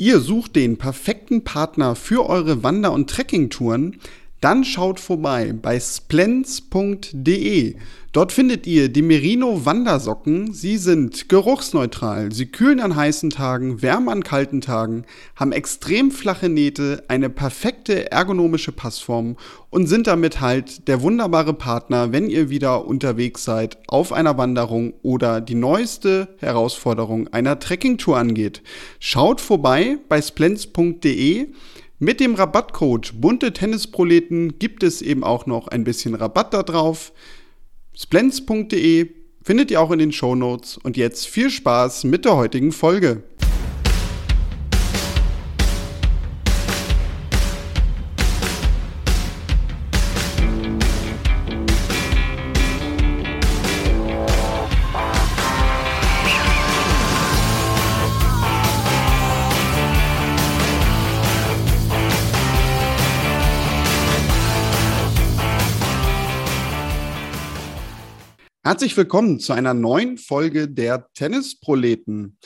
Ihr sucht den perfekten Partner für eure Wander- und Trekkingtouren? Dann schaut vorbei bei splens.de. Dort findet ihr die Merino Wandersocken. Sie sind geruchsneutral. Sie kühlen an heißen Tagen, wärmen an kalten Tagen, haben extrem flache Nähte, eine perfekte ergonomische Passform und sind damit halt der wunderbare Partner, wenn ihr wieder unterwegs seid auf einer Wanderung oder die neueste Herausforderung einer Trekkingtour angeht. Schaut vorbei bei splens.de. Mit dem Rabattcode bunte Tennisproleten gibt es eben auch noch ein bisschen Rabatt da drauf. Splens.de findet ihr auch in den Show Notes. Und jetzt viel Spaß mit der heutigen Folge. Herzlich willkommen zu einer neuen Folge der Tennisproleten.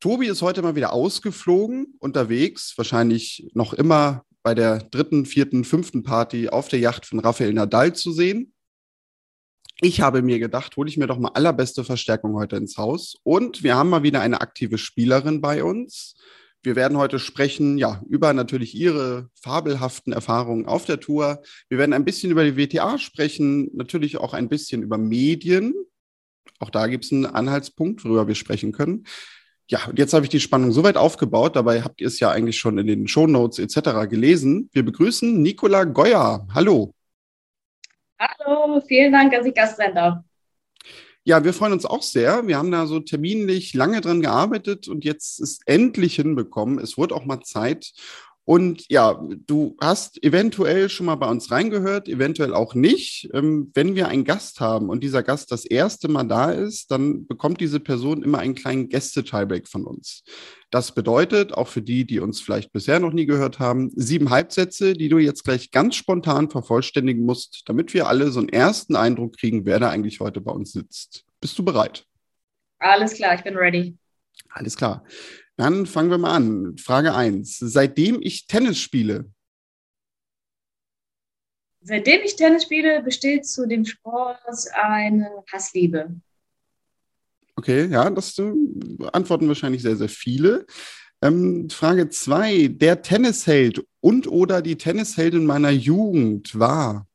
Tobi ist heute mal wieder ausgeflogen, unterwegs, wahrscheinlich noch immer bei der dritten, vierten, fünften Party auf der Yacht von Rafael Nadal zu sehen. Ich habe mir gedacht, hole ich mir doch mal allerbeste Verstärkung heute ins Haus. Und wir haben mal wieder eine aktive Spielerin bei uns. Wir werden heute sprechen, ja, über natürlich Ihre fabelhaften Erfahrungen auf der Tour. Wir werden ein bisschen über die WTA sprechen, natürlich auch ein bisschen über Medien. Auch da gibt es einen Anhaltspunkt, worüber wir sprechen können. Ja, und jetzt habe ich die Spannung soweit aufgebaut. Dabei habt ihr es ja eigentlich schon in den Shownotes etc. gelesen. Wir begrüßen Nicola Goya. Hallo. Hallo, vielen Dank, dass ich Gast sein darf. Ja, wir freuen uns auch sehr. Wir haben da so terminlich lange dran gearbeitet und jetzt ist endlich hinbekommen. Es wurde auch mal Zeit. Und ja, du hast eventuell schon mal bei uns reingehört, eventuell auch nicht. Ähm, wenn wir einen Gast haben und dieser Gast das erste Mal da ist, dann bekommt diese Person immer einen kleinen Gäste-Tiebreak von uns. Das bedeutet, auch für die, die uns vielleicht bisher noch nie gehört haben, sieben Halbsätze, die du jetzt gleich ganz spontan vervollständigen musst, damit wir alle so einen ersten Eindruck kriegen, wer da eigentlich heute bei uns sitzt. Bist du bereit? Alles klar, ich bin ready. Alles klar. Dann fangen wir mal an. Frage 1. Seitdem ich Tennis spiele. Seitdem ich Tennis spiele, besteht zu dem Sport eine Hassliebe. Okay, ja, das äh, antworten wahrscheinlich sehr, sehr viele. Ähm, Frage 2. Der Tennisheld und oder die Tennisheldin meiner Jugend war?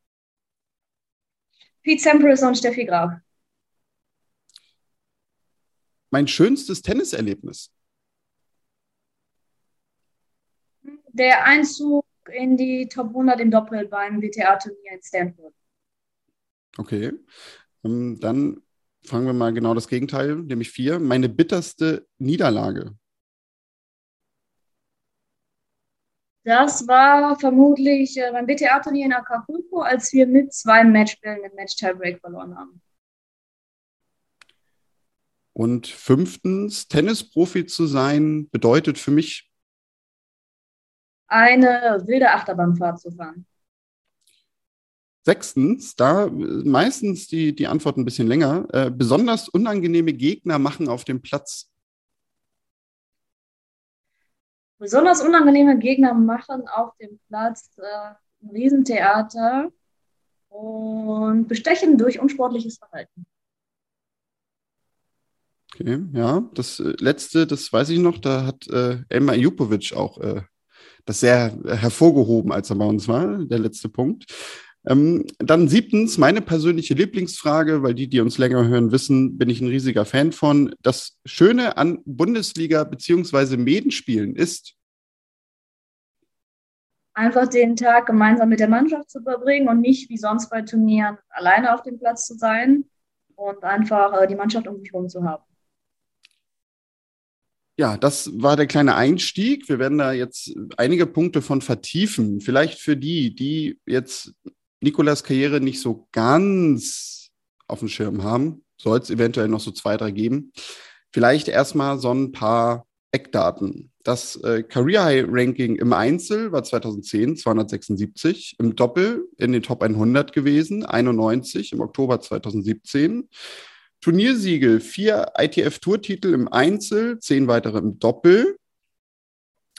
Pete Sampras und Steffi Graf. Mein schönstes Tenniserlebnis? der Einzug in die Top 100 im Doppel beim WTA-Turnier in Stanford. Okay, ähm, dann fangen wir mal genau das Gegenteil, nämlich vier. Meine bitterste Niederlage. Das war vermutlich äh, beim WTA-Turnier in Acapulco, als wir mit zwei Matchbällen im Match-Tiebreak verloren haben. Und fünftens, Tennisprofi zu sein, bedeutet für mich eine wilde Achterbahnfahrt zu fahren. Sechstens, da meistens die, die Antwort ein bisschen länger, äh, besonders unangenehme Gegner machen auf dem Platz. Besonders unangenehme Gegner machen auf dem Platz äh, ein Riesentheater und bestechen durch unsportliches Verhalten. Okay, ja, das äh, letzte, das weiß ich noch, da hat äh, Elmar Jupovic auch äh, das sehr hervorgehoben, als er bei uns war, der letzte Punkt. Ähm, dann siebtens, meine persönliche Lieblingsfrage, weil die, die uns länger hören, wissen, bin ich ein riesiger Fan von. Das Schöne an Bundesliga bzw. Medenspielen ist, einfach den Tag gemeinsam mit der Mannschaft zu verbringen und nicht wie sonst bei Turnieren alleine auf dem Platz zu sein und einfach äh, die Mannschaft um sich herum zu haben. Ja, das war der kleine Einstieg. Wir werden da jetzt einige Punkte von vertiefen. Vielleicht für die, die jetzt Nikolas Karriere nicht so ganz auf dem Schirm haben, soll es eventuell noch so zwei, drei geben. Vielleicht erstmal so ein paar Eckdaten. Das äh, Career High Ranking im Einzel war 2010 276, im Doppel in den Top 100 gewesen, 91 im Oktober 2017. Turniersiege, vier ITF-Tourtitel im Einzel, zehn weitere im Doppel.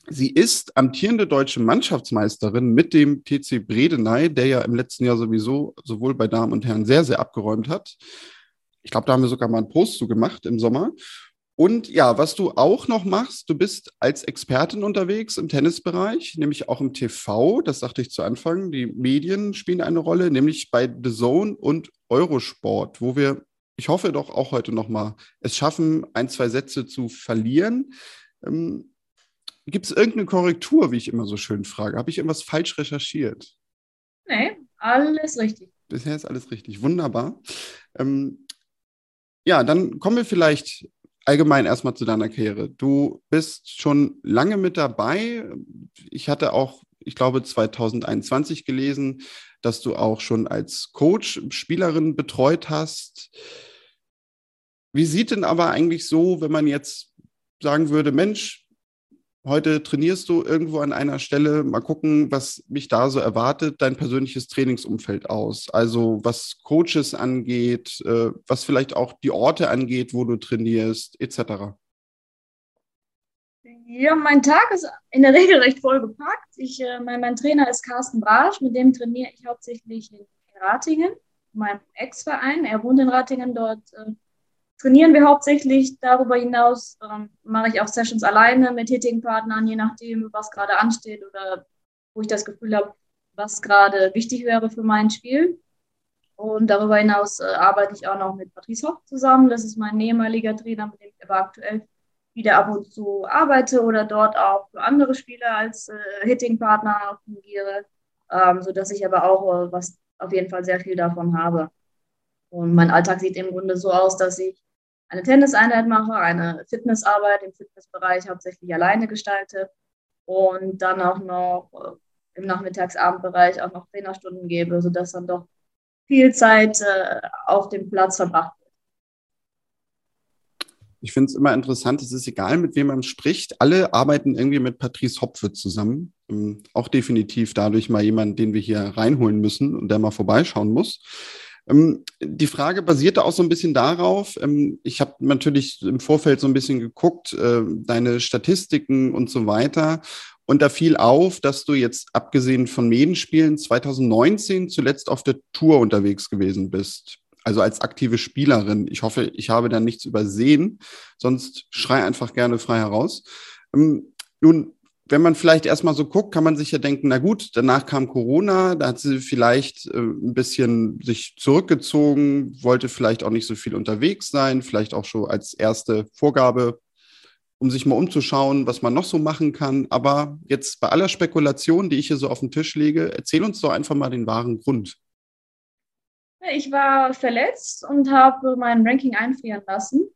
Sie ist amtierende deutsche Mannschaftsmeisterin mit dem TC Bredeney, der ja im letzten Jahr sowieso sowohl bei Damen und Herren sehr, sehr abgeräumt hat. Ich glaube, da haben wir sogar mal einen Post zu gemacht im Sommer. Und ja, was du auch noch machst, du bist als Expertin unterwegs im Tennisbereich, nämlich auch im TV. Das sagte ich zu Anfang. Die Medien spielen eine Rolle, nämlich bei The Zone und Eurosport, wo wir, ich hoffe doch auch heute noch mal es schaffen, ein, zwei Sätze zu verlieren. Ähm, Gibt es irgendeine Korrektur, wie ich immer so schön frage? Habe ich irgendwas falsch recherchiert? Nee, alles richtig. Bisher ist alles richtig. Wunderbar. Ähm, ja, dann kommen wir vielleicht allgemein erstmal zu deiner Karriere. Du bist schon lange mit dabei. Ich hatte auch, ich glaube, 2021 gelesen, dass du auch schon als Coach Spielerin betreut hast. Wie sieht denn aber eigentlich so, wenn man jetzt sagen würde, Mensch, Heute trainierst du irgendwo an einer Stelle. Mal gucken, was mich da so erwartet, dein persönliches Trainingsumfeld aus. Also was Coaches angeht, äh, was vielleicht auch die Orte angeht, wo du trainierst, etc. Ja, mein Tag ist in der Regel recht voll gepackt. Ich, äh, mein, mein Trainer ist Carsten Brasch, mit dem trainiere ich hauptsächlich in Ratingen, meinem Ex-Verein. Er wohnt in Ratingen, dort äh, trainieren wir hauptsächlich. Darüber hinaus ähm, mache ich auch Sessions alleine mit tätigen Partnern, je nachdem, was gerade ansteht oder wo ich das Gefühl habe, was gerade wichtig wäre für mein Spiel. Und darüber hinaus äh, arbeite ich auch noch mit Patrice Hoch zusammen. Das ist mein ehemaliger Trainer, mit dem ich aber aktuell wieder ab und zu arbeite oder dort auch für andere Spieler als äh, Hitting-Partner fungiere, ähm, sodass ich aber auch äh, was auf jeden Fall sehr viel davon habe. Und mein Alltag sieht im Grunde so aus, dass ich eine Tenniseinheit mache, eine Fitnessarbeit im Fitnessbereich hauptsächlich alleine gestalte und dann auch noch äh, im Nachmittagsabendbereich auch noch Trainerstunden gebe, sodass dann doch viel Zeit äh, auf dem Platz verbracht wird. Ich finde es immer interessant, es ist egal, mit wem man spricht. Alle arbeiten irgendwie mit Patrice Hopfe zusammen. Ähm, auch definitiv dadurch mal jemand, den wir hier reinholen müssen und der mal vorbeischauen muss. Ähm, die Frage basierte auch so ein bisschen darauf, ähm, ich habe natürlich im Vorfeld so ein bisschen geguckt, äh, deine Statistiken und so weiter. Und da fiel auf, dass du jetzt abgesehen von Medenspielen 2019 zuletzt auf der Tour unterwegs gewesen bist. Also als aktive Spielerin. Ich hoffe, ich habe da nichts übersehen. Sonst schrei einfach gerne frei heraus. Ähm, nun wenn man vielleicht erstmal so guckt, kann man sich ja denken, na gut, danach kam Corona, da hat sie vielleicht äh, ein bisschen sich zurückgezogen, wollte vielleicht auch nicht so viel unterwegs sein, vielleicht auch schon als erste Vorgabe, um sich mal umzuschauen, was man noch so machen kann. Aber jetzt bei aller Spekulation, die ich hier so auf den Tisch lege, erzähl uns doch einfach mal den wahren Grund. Ich war verletzt und habe mein Ranking einfrieren lassen.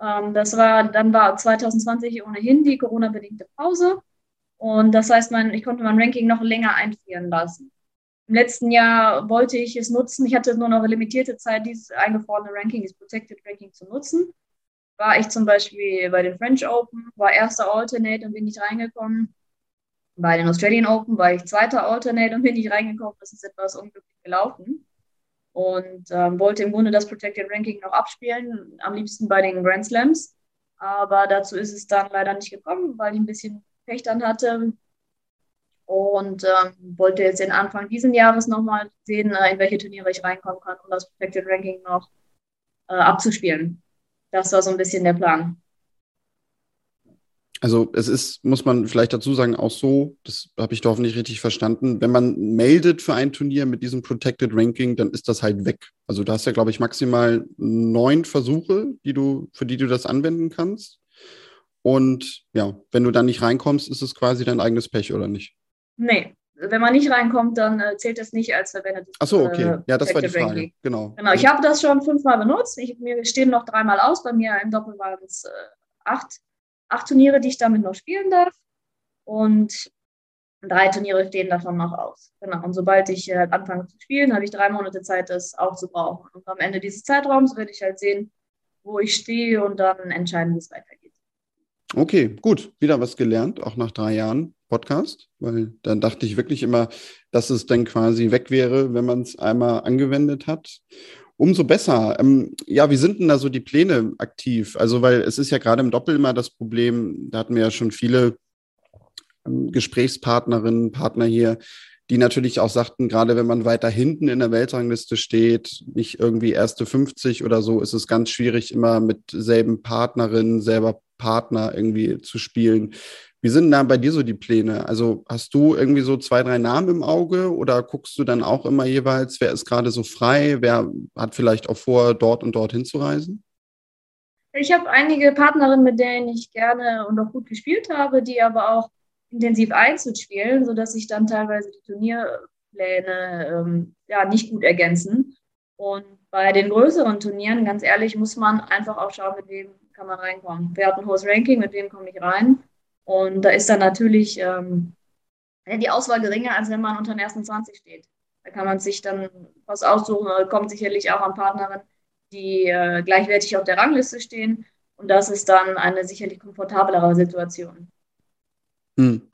Ähm, das war, dann war 2020 ohnehin die Corona-bedingte Pause. Und das heißt, mein, ich konnte mein Ranking noch länger einfrieren lassen. Im letzten Jahr wollte ich es nutzen. Ich hatte nur noch eine limitierte Zeit, dieses eingefrorene Ranking, dieses Protected Ranking zu nutzen. War ich zum Beispiel bei den French Open, war erster Alternate und bin nicht reingekommen. Bei den Australian Open war ich zweiter Alternate und bin nicht reingekommen. Das ist etwas unglücklich gelaufen und ähm, wollte im Grunde das Protected Ranking noch abspielen, am liebsten bei den Grand Slams. Aber dazu ist es dann leider nicht gekommen, weil ich ein bisschen Pech dann hatte und ähm, wollte jetzt den Anfang dieses Jahres nochmal sehen, äh, in welche Turniere ich reinkommen kann, um das Protected Ranking noch äh, abzuspielen. Das war so ein bisschen der Plan. Also es ist, muss man vielleicht dazu sagen, auch so, das habe ich doch nicht richtig verstanden, wenn man meldet für ein Turnier mit diesem Protected Ranking, dann ist das halt weg. Also da hast ja, glaube ich, maximal neun Versuche, die du, für die du das anwenden kannst. Und ja, wenn du dann nicht reinkommst, ist es quasi dein eigenes Pech, oder nicht? Nee, wenn man nicht reinkommt, dann äh, zählt das nicht als verwendetes. Ach so, okay. Äh, ja, das war die Frage. Ranking. Genau. Genau. Ich habe das schon fünfmal benutzt. Ich, mir stehen noch dreimal aus. Bei mir im Doppel waren es äh, acht acht Turniere, die ich damit noch spielen darf. Und drei Turniere stehen davon noch aus. Genau. Und sobald ich halt anfange zu spielen, habe ich drei Monate Zeit, das aufzubrauchen. Und am Ende dieses Zeitraums werde ich halt sehen, wo ich stehe und dann entscheiden, wie es weitergeht. Okay, gut. Wieder was gelernt, auch nach drei Jahren Podcast, weil dann dachte ich wirklich immer, dass es dann quasi weg wäre, wenn man es einmal angewendet hat. Umso besser. Ähm, ja, wie sind denn da so die Pläne aktiv? Also, weil es ist ja gerade im Doppel immer das Problem, da hatten wir ja schon viele ähm, Gesprächspartnerinnen, Partner hier, die natürlich auch sagten, gerade wenn man weiter hinten in der Weltrangliste steht, nicht irgendwie erste 50 oder so, ist es ganz schwierig, immer mit selben Partnerinnen, selber Partner irgendwie zu spielen. Wie sind da bei dir so die Pläne? Also hast du irgendwie so zwei, drei Namen im Auge oder guckst du dann auch immer jeweils, wer ist gerade so frei, wer hat vielleicht auch vor, dort und dort hinzureisen? Ich habe einige Partnerinnen, mit denen ich gerne und auch gut gespielt habe, die aber auch intensiv Einzel spielen, sodass sich dann teilweise die Turnierpläne ähm, ja, nicht gut ergänzen. Und bei den größeren Turnieren, ganz ehrlich, muss man einfach auch schauen, mit wem kann man reinkommen. Wer hat ein hohes Ranking, mit wem komme ich rein? Und da ist dann natürlich ähm, die Auswahl geringer, als wenn man unter den ersten 20 steht. Da kann man sich dann was aussuchen, kommt sicherlich auch an Partnerin, die äh, gleichwertig auf der Rangliste stehen. Und das ist dann eine sicherlich komfortablere Situation. Hm.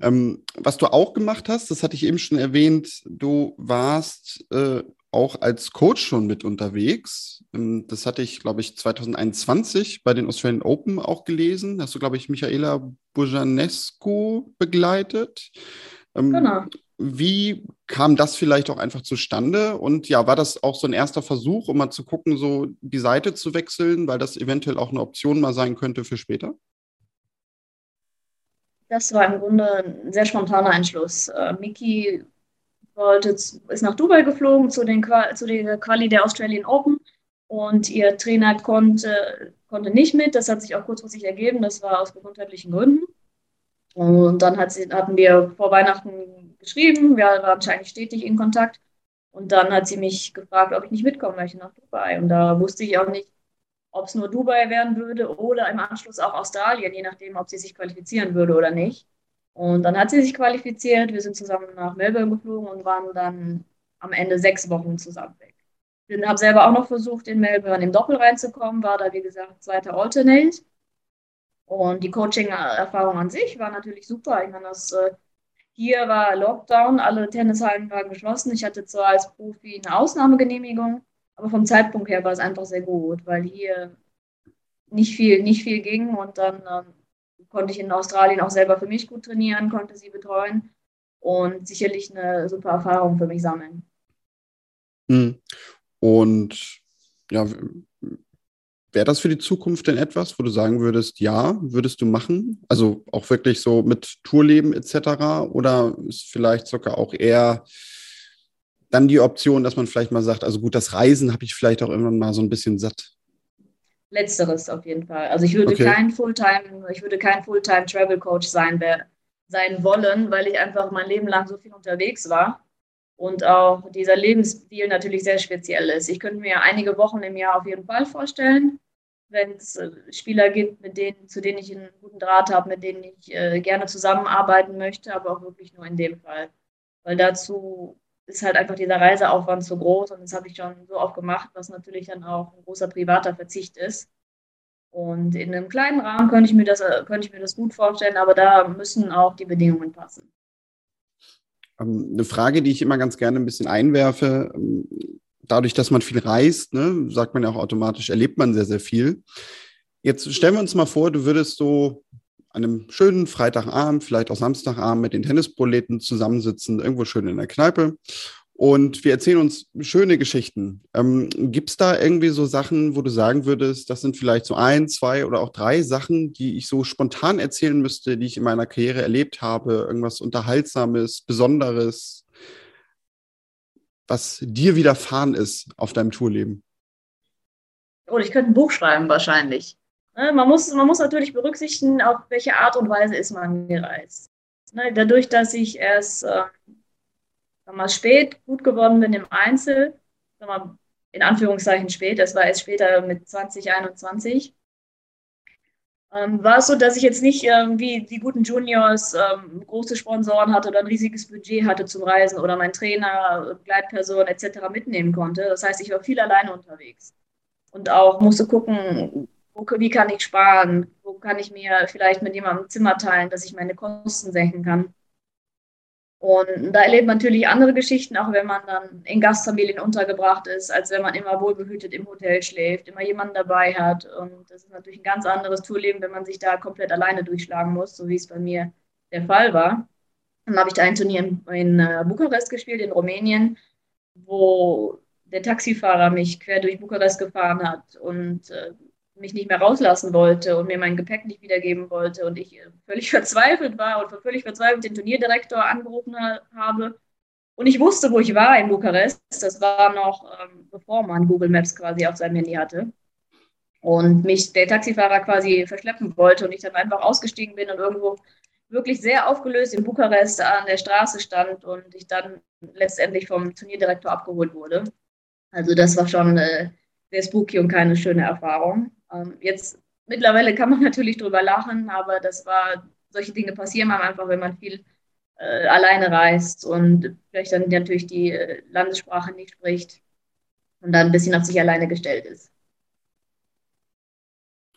Ähm, was du auch gemacht hast, das hatte ich eben schon erwähnt, du warst äh, auch als Coach schon mit unterwegs. Ähm, das hatte ich, glaube ich, 2021 bei den Australian Open auch gelesen. Hast du, glaube ich, Michaela Bujanescu begleitet. Ähm, genau. Wie kam das vielleicht auch einfach zustande? Und ja, war das auch so ein erster Versuch, um mal zu gucken, so die Seite zu wechseln, weil das eventuell auch eine Option mal sein könnte für später? Das war im Grunde ein sehr spontaner Entschluss. Äh, Miki wollte, ist nach Dubai geflogen zu, den, zu der Quali der Australian Open und ihr Trainer konnte, konnte nicht mit. Das hat sich auch kurzfristig ergeben. Das war aus gesundheitlichen Gründen. Und dann hat sie, hatten wir vor Weihnachten geschrieben. Wir waren wahrscheinlich stetig in Kontakt. Und dann hat sie mich gefragt, ob ich nicht mitkommen möchte nach Dubai. Und da wusste ich auch nicht, ob es nur Dubai werden würde oder im Anschluss auch Australien, je nachdem, ob sie sich qualifizieren würde oder nicht. Und dann hat sie sich qualifiziert. Wir sind zusammen nach Melbourne geflogen und waren dann am Ende sechs Wochen zusammen weg. Ich habe selber auch noch versucht, in Melbourne im Doppel reinzukommen, war da, wie gesagt, zweiter Alternate. Und die Coaching-Erfahrung an sich war natürlich super. Ich meine, das, äh, hier war Lockdown, alle Tennishallen waren geschlossen. Ich hatte zwar als Profi eine Ausnahmegenehmigung, aber vom Zeitpunkt her war es einfach sehr gut, weil hier nicht viel, nicht viel ging und dann ähm, konnte ich in Australien auch selber für mich gut trainieren, konnte sie betreuen und sicherlich eine super Erfahrung für mich sammeln. Hm. Und ja, wäre das für die Zukunft denn etwas, wo du sagen würdest, ja, würdest du machen? Also auch wirklich so mit Tourleben etc. Oder ist vielleicht sogar auch eher dann die Option, dass man vielleicht mal sagt, also gut, das Reisen habe ich vielleicht auch irgendwann mal so ein bisschen satt. Letzteres auf jeden Fall. Also ich würde okay. kein Fulltime, ich würde kein Fulltime Travel Coach sein, sein wollen, weil ich einfach mein Leben lang so viel unterwegs war und auch dieser Lebensstil natürlich sehr speziell ist. Ich könnte mir einige Wochen im Jahr auf jeden Fall vorstellen, wenn es äh, Spieler gibt, mit denen, zu denen ich einen guten Draht habe, mit denen ich äh, gerne zusammenarbeiten möchte, aber auch wirklich nur in dem Fall. Weil dazu ist halt einfach dieser Reiseaufwand zu groß und das habe ich schon so oft gemacht, was natürlich dann auch ein großer privater Verzicht ist. Und in einem kleinen Rahmen könnte ich mir das, könnte ich mir das gut vorstellen, aber da müssen auch die Bedingungen passen. Ähm, eine Frage, die ich immer ganz gerne ein bisschen einwerfe, ähm, dadurch, dass man viel reist, ne, sagt man ja auch automatisch, erlebt man sehr, sehr viel. Jetzt stellen wir uns mal vor, du würdest so an einem schönen Freitagabend, vielleicht auch Samstagabend mit den Tennisproleten zusammensitzen, irgendwo schön in der Kneipe. Und wir erzählen uns schöne Geschichten. Ähm, Gibt es da irgendwie so Sachen, wo du sagen würdest, das sind vielleicht so ein, zwei oder auch drei Sachen, die ich so spontan erzählen müsste, die ich in meiner Karriere erlebt habe? Irgendwas Unterhaltsames, Besonderes, was dir widerfahren ist auf deinem Tourleben? Oh, ich könnte ein Buch schreiben wahrscheinlich. Ne, man muss, man muss natürlich berücksichtigen, auf welche Art und Weise ist man gereist. Ne, dadurch, dass ich erst äh, mal, spät gut geworden bin im Einzel, mal, in Anführungszeichen spät, das war erst später mit 2021, ähm, war es so, dass ich jetzt nicht wie die guten Juniors ähm, große Sponsoren hatte oder ein riesiges Budget hatte zum Reisen oder mein Trainer, Begleitperson etc. mitnehmen konnte. Das heißt, ich war viel alleine unterwegs und auch musste gucken, wo, wie kann ich sparen, wo kann ich mir vielleicht mit jemandem ein Zimmer teilen, dass ich meine Kosten senken kann. Und da erlebt man natürlich andere Geschichten, auch wenn man dann in Gastfamilien untergebracht ist, als wenn man immer wohlbehütet im Hotel schläft, immer jemanden dabei hat. Und das ist natürlich ein ganz anderes Tourleben, wenn man sich da komplett alleine durchschlagen muss, so wie es bei mir der Fall war. Dann habe ich da ein Turnier in, in uh, Bukarest gespielt, in Rumänien, wo der Taxifahrer mich quer durch Bukarest gefahren hat und äh, mich nicht mehr rauslassen wollte und mir mein Gepäck nicht wiedergeben wollte und ich äh, völlig verzweifelt war und völlig verzweifelt den Turnierdirektor angerufen ha habe. Und ich wusste, wo ich war in Bukarest. Das war noch, ähm, bevor man Google Maps quasi auf seinem Handy hatte. Und mich der Taxifahrer quasi verschleppen wollte und ich dann einfach ausgestiegen bin und irgendwo wirklich sehr aufgelöst in Bukarest an der Straße stand und ich dann letztendlich vom Turnierdirektor abgeholt wurde. Also das war schon äh, sehr spooky und keine schöne Erfahrung. Ähm, jetzt mittlerweile kann man natürlich drüber lachen, aber das war, solche Dinge passieren einem einfach, wenn man viel äh, alleine reist und vielleicht dann natürlich die äh, Landessprache nicht spricht und dann ein bisschen auf sich alleine gestellt ist.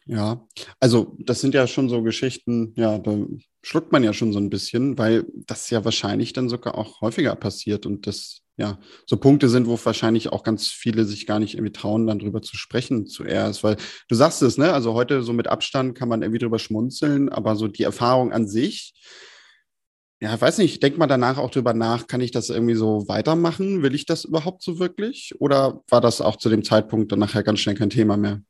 Ja, also das sind ja schon so Geschichten, ja, da schluckt man ja schon so ein bisschen, weil das ja wahrscheinlich dann sogar auch häufiger passiert und das ja so Punkte sind, wo wahrscheinlich auch ganz viele sich gar nicht irgendwie trauen, dann drüber zu sprechen zuerst, weil du sagst es, ne? Also heute so mit Abstand kann man irgendwie drüber schmunzeln, aber so die Erfahrung an sich, ja, ich weiß nicht, denkt man danach auch drüber nach, kann ich das irgendwie so weitermachen? Will ich das überhaupt so wirklich? Oder war das auch zu dem Zeitpunkt dann nachher ganz schnell kein Thema mehr?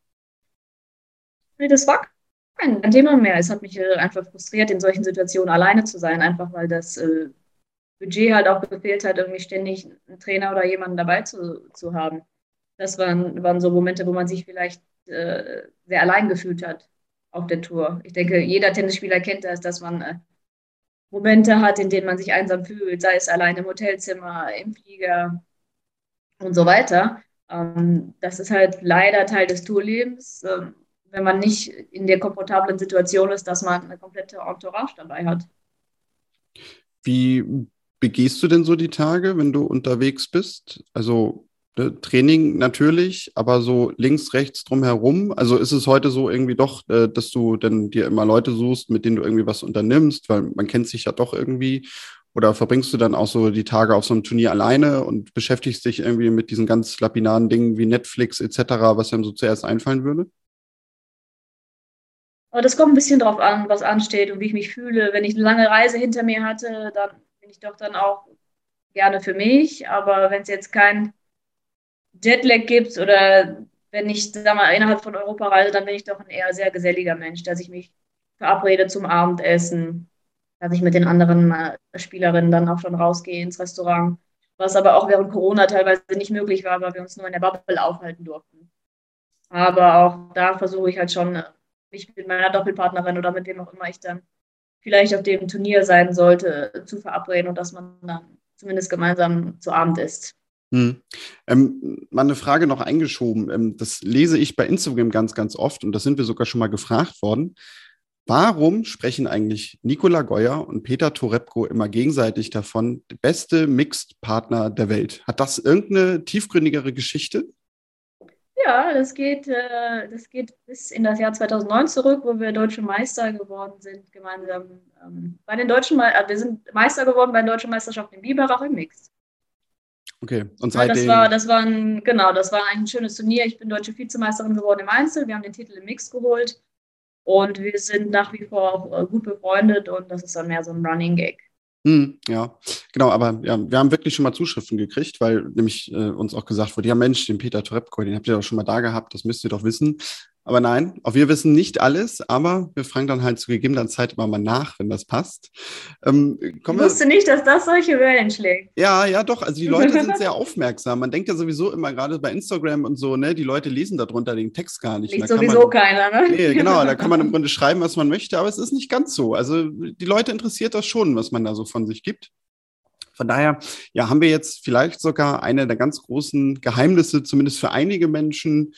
Nee, das war kein Thema mehr. Es hat mich äh, einfach frustriert, in solchen Situationen alleine zu sein, einfach weil das äh, Budget halt auch gefehlt hat, irgendwie ständig einen Trainer oder jemanden dabei zu, zu haben. Das waren, waren so Momente, wo man sich vielleicht äh, sehr allein gefühlt hat auf der Tour. Ich denke, jeder Tennisspieler kennt das, dass man äh, Momente hat, in denen man sich einsam fühlt, sei es allein im Hotelzimmer, im Flieger und so weiter. Ähm, das ist halt leider Teil des Tourlebens. Ähm, wenn man nicht in der komfortablen Situation ist, dass man eine komplette Entourage dabei hat. Wie begehst du denn so die Tage, wenn du unterwegs bist? Also ne, Training natürlich, aber so links, rechts drumherum. Also ist es heute so irgendwie doch, äh, dass du dann dir immer Leute suchst, mit denen du irgendwie was unternimmst, weil man kennt sich ja doch irgendwie. Oder verbringst du dann auch so die Tage auf so einem Turnier alleine und beschäftigst dich irgendwie mit diesen ganz lapidaren Dingen wie Netflix etc., was einem so zuerst einfallen würde? Aber das kommt ein bisschen drauf an, was ansteht und wie ich mich fühle. Wenn ich eine lange Reise hinter mir hatte, dann bin ich doch dann auch gerne für mich. Aber wenn es jetzt kein Jetlag gibt oder wenn ich sag mal, innerhalb von Europa reise, dann bin ich doch ein eher sehr geselliger Mensch, dass ich mich verabrede zum Abendessen, dass ich mit den anderen Spielerinnen dann auch schon rausgehe ins Restaurant. Was aber auch während Corona teilweise nicht möglich war, weil wir uns nur in der Bubble aufhalten durften. Aber auch da versuche ich halt schon mich mit meiner Doppelpartnerin oder mit wem auch immer ich dann vielleicht auf dem Turnier sein sollte, zu verabreden und dass man dann zumindest gemeinsam zu Abend isst. Hm. Ähm, mal eine Frage noch eingeschoben. Ähm, das lese ich bei Instagram ganz, ganz oft und das sind wir sogar schon mal gefragt worden. Warum sprechen eigentlich Nikola Geuer und Peter Torebko immer gegenseitig davon, beste Mixed-Partner der Welt? Hat das irgendeine tiefgründigere Geschichte? Ja, das geht, äh, das geht bis in das Jahr 2009 zurück, wo wir deutsche Meister geworden sind, gemeinsam ähm, bei den deutschen Me äh, Wir sind Meister geworden bei den deutschen Meisterschaften in Biberach im Mix. Okay, und seitdem... Ja, das war, das war ein, genau, das war ein schönes Turnier. Ich bin deutsche Vizemeisterin geworden im Einzel. Wir haben den Titel im Mix geholt und wir sind nach wie vor auch äh, gut befreundet und das ist dann mehr so ein Running Gag. Hm, ja, genau, aber ja, wir haben wirklich schon mal Zuschriften gekriegt, weil nämlich äh, uns auch gesagt wurde, ja Mensch, den Peter Trepko, den habt ihr doch schon mal da gehabt, das müsst ihr doch wissen. Aber nein, auch wir wissen nicht alles, aber wir fragen dann halt zu gegebener Zeit immer mal nach, wenn das passt. Ähm, ich wusste nicht, dass das solche Wellen schlägt. Ja, ja, doch. Also die Leute sind sehr aufmerksam. Man denkt ja sowieso immer gerade bei Instagram und so, ne, die Leute lesen darunter den Text gar nicht. Liest sowieso man, keiner, ne? Nee, genau, da kann man im Grunde schreiben, was man möchte, aber es ist nicht ganz so. Also die Leute interessiert das schon, was man da so von sich gibt. Von daher, ja, haben wir jetzt vielleicht sogar eine der ganz großen Geheimnisse, zumindest für einige Menschen,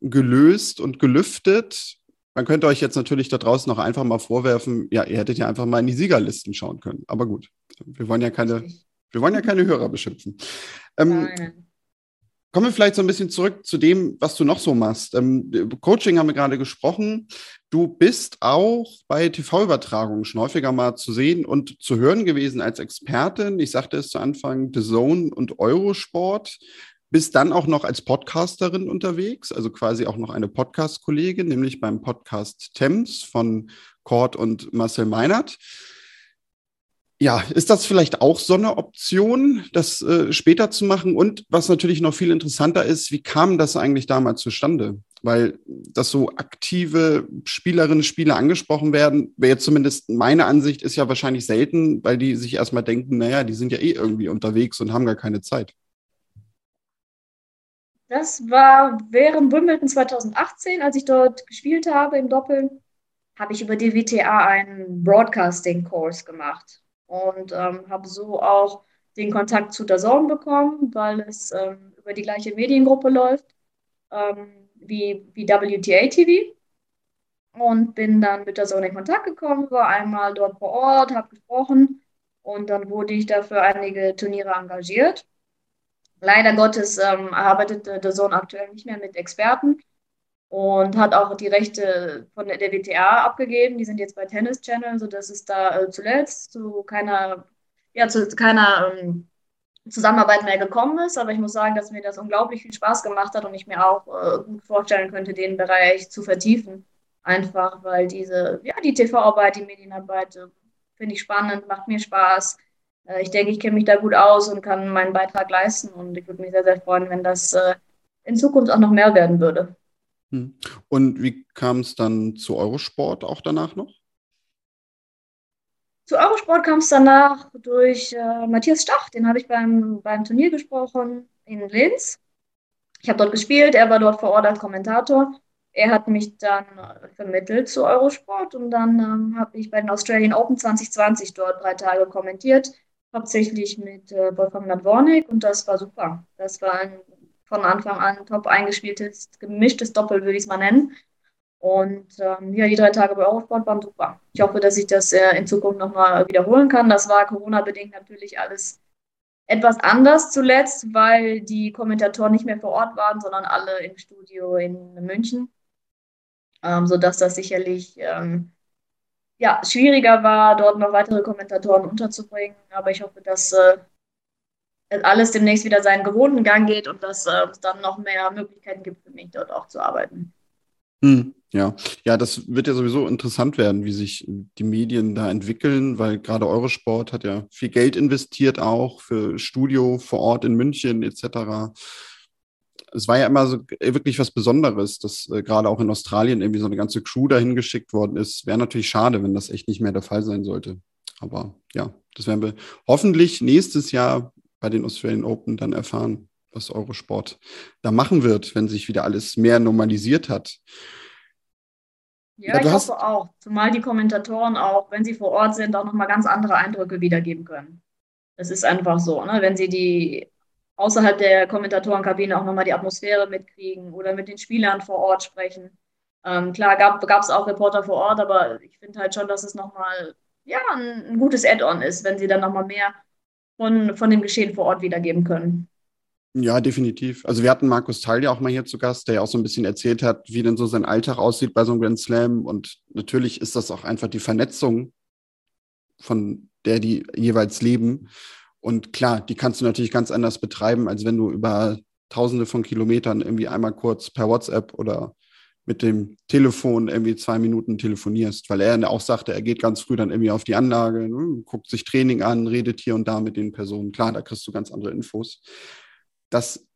gelöst und gelüftet. Man könnte euch jetzt natürlich da draußen noch einfach mal vorwerfen, ja, ihr hättet ja einfach mal in die Siegerlisten schauen können. Aber gut, wir wollen ja keine, wir wollen ja keine Hörer beschimpfen. Ähm, kommen wir vielleicht so ein bisschen zurück zu dem, was du noch so machst. Ähm, Coaching haben wir gerade gesprochen. Du bist auch bei TV-Übertragungen schon häufiger mal zu sehen und zu hören gewesen als Expertin. Ich sagte es zu Anfang, The Zone und Eurosport bist dann auch noch als Podcasterin unterwegs, also quasi auch noch eine Podcast-Kollegin, nämlich beim Podcast Thames von Cord und Marcel Meinert. Ja, ist das vielleicht auch so eine Option, das äh, später zu machen? Und was natürlich noch viel interessanter ist, wie kam das eigentlich damals zustande? Weil, dass so aktive Spielerinnen Spieler angesprochen werden, wäre zumindest meine Ansicht, ist ja wahrscheinlich selten, weil die sich erstmal denken, naja, die sind ja eh irgendwie unterwegs und haben gar keine Zeit. Das war während Wimbledon 2018, als ich dort gespielt habe im Doppel, habe ich über die WTA einen Broadcasting-Kurs gemacht und ähm, habe so auch den Kontakt zu der Sorgen bekommen, weil es ähm, über die gleiche Mediengruppe läuft ähm, wie, wie WTA TV und bin dann mit der Zone in Kontakt gekommen, war einmal dort vor Ort, habe gesprochen und dann wurde ich dafür einige Turniere engagiert. Leider Gottes ähm, arbeitet der Zone aktuell nicht mehr mit Experten und hat auch die Rechte von der, WTA abgegeben. Die sind jetzt bei Tennis Channel, sodass es da äh, zuletzt zu keiner, ja, zu keiner ähm, Zusammenarbeit mehr gekommen ist. Aber ich muss sagen, dass mir das unglaublich viel Spaß gemacht hat und ich mir auch äh, gut vorstellen könnte, den Bereich zu vertiefen. Einfach weil diese, ja, die TV-Arbeit, die Medienarbeit äh, finde ich spannend, macht mir Spaß. Äh, ich denke, ich kenne mich da gut aus und kann meinen Beitrag leisten und ich würde mich sehr, sehr freuen, wenn das äh, in Zukunft auch noch mehr werden würde. Hm. Und wie kam es dann zu Eurosport auch danach noch? Zu Eurosport kam es danach durch äh, Matthias Stach, den habe ich beim, beim Turnier gesprochen in Linz. Ich habe dort gespielt, er war dort vor Ort als Kommentator. Er hat mich dann äh, vermittelt zu Eurosport und dann ähm, habe ich bei den Australian Open 2020 dort drei Tage kommentiert, hauptsächlich mit äh, Wolfgang Nadwornik und das war super. Das war ein von Anfang an top eingespieltes, gemischtes Doppel, würde ich es mal nennen. Und ähm, ja, die drei Tage bei Eurosport waren super. Ich hoffe, dass ich das äh, in Zukunft nochmal wiederholen kann. Das war Corona-bedingt natürlich alles etwas anders zuletzt, weil die Kommentatoren nicht mehr vor Ort waren, sondern alle im Studio in München. Ähm, sodass das sicherlich ähm, ja, schwieriger war, dort noch weitere Kommentatoren unterzubringen. Aber ich hoffe, dass äh, alles demnächst wieder seinen gewohnten Gang geht und dass äh, es dann noch mehr Möglichkeiten gibt für mich, dort auch zu arbeiten. Hm, ja. ja, das wird ja sowieso interessant werden, wie sich die Medien da entwickeln, weil gerade Eurosport hat ja viel Geld investiert auch für Studio vor Ort in München etc. Es war ja immer so wirklich was Besonderes, dass äh, gerade auch in Australien irgendwie so eine ganze Crew dahin geschickt worden ist. Wäre natürlich schade, wenn das echt nicht mehr der Fall sein sollte. Aber ja, das werden wir hoffentlich nächstes Jahr bei den Australian Open dann erfahren, was Eurosport da machen wird, wenn sich wieder alles mehr normalisiert hat. Ja, ja ich hast... hoffe auch. Zumal die Kommentatoren auch, wenn sie vor Ort sind, auch nochmal ganz andere Eindrücke wiedergeben können. Es ist einfach so, ne? wenn sie die außerhalb der Kommentatorenkabine auch nochmal die Atmosphäre mitkriegen oder mit den Spielern vor Ort sprechen. Ähm, klar gab es auch Reporter vor Ort, aber ich finde halt schon, dass es nochmal ja, ein, ein gutes Add-on ist, wenn sie dann nochmal mehr von, von dem Geschehen vor Ort wiedergeben können. Ja, definitiv. Also wir hatten Markus Teil ja auch mal hier zu Gast, der ja auch so ein bisschen erzählt hat, wie denn so sein Alltag aussieht bei so einem Grand Slam. Und natürlich ist das auch einfach die Vernetzung, von der die jeweils leben. Und klar, die kannst du natürlich ganz anders betreiben, als wenn du über tausende von Kilometern irgendwie einmal kurz per WhatsApp oder mit dem Telefon irgendwie zwei Minuten telefonierst, weil er auch sagte, er geht ganz früh dann irgendwie auf die Anlage, ne, guckt sich Training an, redet hier und da mit den Personen. Klar, da kriegst du ganz andere Infos. Das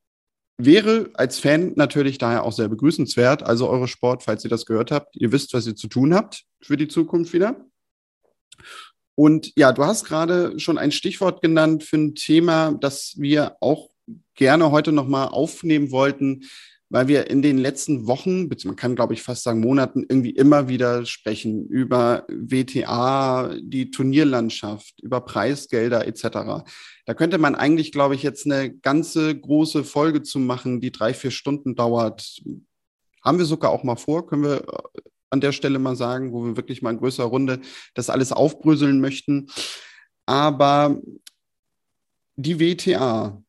wäre als Fan natürlich daher auch sehr begrüßenswert. Also eure Sport, falls ihr das gehört habt, ihr wisst, was ihr zu tun habt für die Zukunft wieder. Und ja, du hast gerade schon ein Stichwort genannt für ein Thema, das wir auch gerne heute nochmal aufnehmen wollten weil wir in den letzten Wochen, man kann glaube ich fast sagen Monaten, irgendwie immer wieder sprechen über WTA, die Turnierlandschaft, über Preisgelder etc. Da könnte man eigentlich, glaube ich, jetzt eine ganze große Folge zu machen, die drei, vier Stunden dauert. Haben wir sogar auch mal vor, können wir äh, an der Stelle mal sagen, wo wir wirklich mal in größerer Runde das alles aufbröseln möchten. Aber die WTA,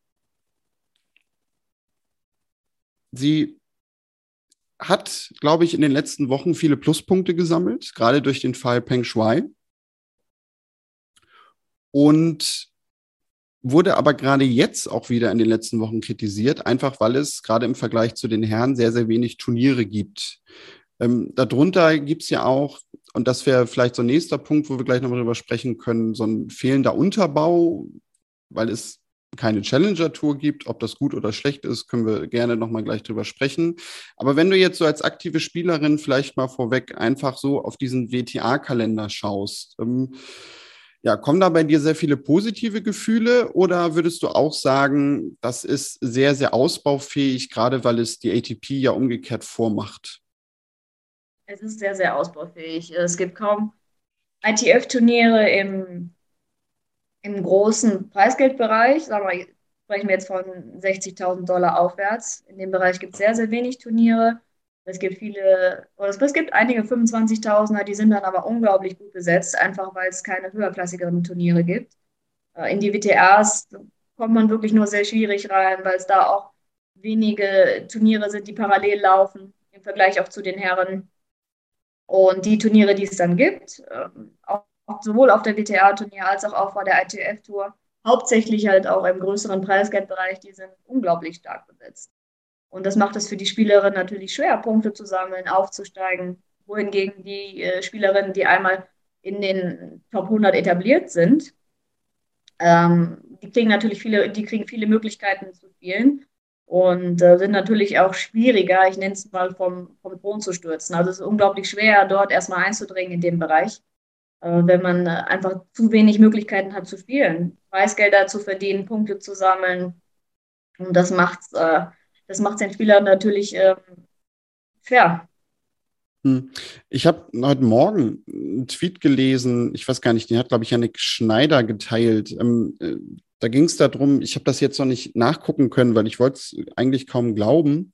sie hat, glaube ich, in den letzten Wochen viele Pluspunkte gesammelt, gerade durch den Fall Peng Shui. Und wurde aber gerade jetzt auch wieder in den letzten Wochen kritisiert, einfach weil es gerade im Vergleich zu den Herren sehr, sehr wenig Turniere gibt. Ähm, darunter gibt es ja auch und das wäre vielleicht so ein nächster Punkt, wo wir gleich nochmal drüber sprechen können, so ein fehlender Unterbau, weil es keine Challenger-Tour gibt. Ob das gut oder schlecht ist, können wir gerne nochmal gleich drüber sprechen. Aber wenn du jetzt so als aktive Spielerin vielleicht mal vorweg einfach so auf diesen WTA-Kalender schaust, ähm, ja, kommen da bei dir sehr viele positive Gefühle oder würdest du auch sagen, das ist sehr, sehr ausbaufähig, gerade weil es die ATP ja umgekehrt vormacht? Es ist sehr, sehr ausbaufähig. Es gibt kaum ITF-Turniere im im großen Preisgeldbereich, sagen wir, sprechen wir jetzt von 60.000 Dollar aufwärts. In dem Bereich gibt es sehr, sehr wenig Turniere. Es gibt viele, oder es gibt einige 25.000er, die sind dann aber unglaublich gut besetzt, einfach weil es keine höherklassigeren Turniere gibt. Äh, in die WTAs kommt man wirklich nur sehr schwierig rein, weil es da auch wenige Turniere sind, die parallel laufen, im Vergleich auch zu den Herren. Und die Turniere, die es dann gibt, ähm, auch sowohl auf der WTA-Turnier als auch auf der ITF-Tour, hauptsächlich halt auch im größeren Preisgeldbereich, die sind unglaublich stark besetzt. Und das macht es für die Spielerin natürlich schwer, Punkte zu sammeln, aufzusteigen, wohingegen die äh, Spielerinnen, die einmal in den Top 100 etabliert sind, ähm, die kriegen natürlich viele, die kriegen viele Möglichkeiten zu spielen und äh, sind natürlich auch schwieriger, ich nenne es mal vom, vom Thron zu stürzen. Also es ist unglaublich schwer, dort erstmal einzudringen in dem Bereich äh, wenn man äh, einfach zu wenig Möglichkeiten hat zu spielen, Preisgelder zu verdienen, Punkte zu sammeln. Und das macht äh, den Spielern natürlich äh, schwer. Hm. Ich habe heute Morgen einen Tweet gelesen, ich weiß gar nicht, den hat, glaube ich, Janik Schneider geteilt. Ähm, äh, da ging es darum, ich habe das jetzt noch nicht nachgucken können, weil ich wollte es eigentlich kaum glauben,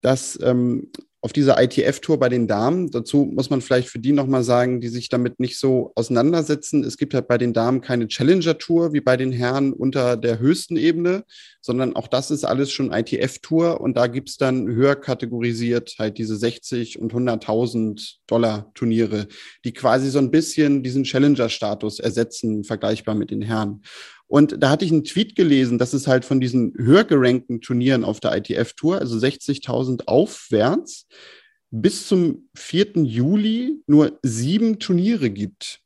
dass ähm, auf dieser ITF-Tour bei den Damen, dazu muss man vielleicht für die nochmal sagen, die sich damit nicht so auseinandersetzen. Es gibt halt bei den Damen keine Challenger-Tour wie bei den Herren unter der höchsten Ebene, sondern auch das ist alles schon ITF-Tour und da gibt es dann höher kategorisiert halt diese 60 und 100.000 Dollar Turniere, die quasi so ein bisschen diesen Challenger-Status ersetzen, vergleichbar mit den Herren. Und da hatte ich einen Tweet gelesen, dass es halt von diesen höher gerankten Turnieren auf der ITF-Tour, also 60.000 aufwärts, bis zum 4. Juli nur sieben Turniere gibt.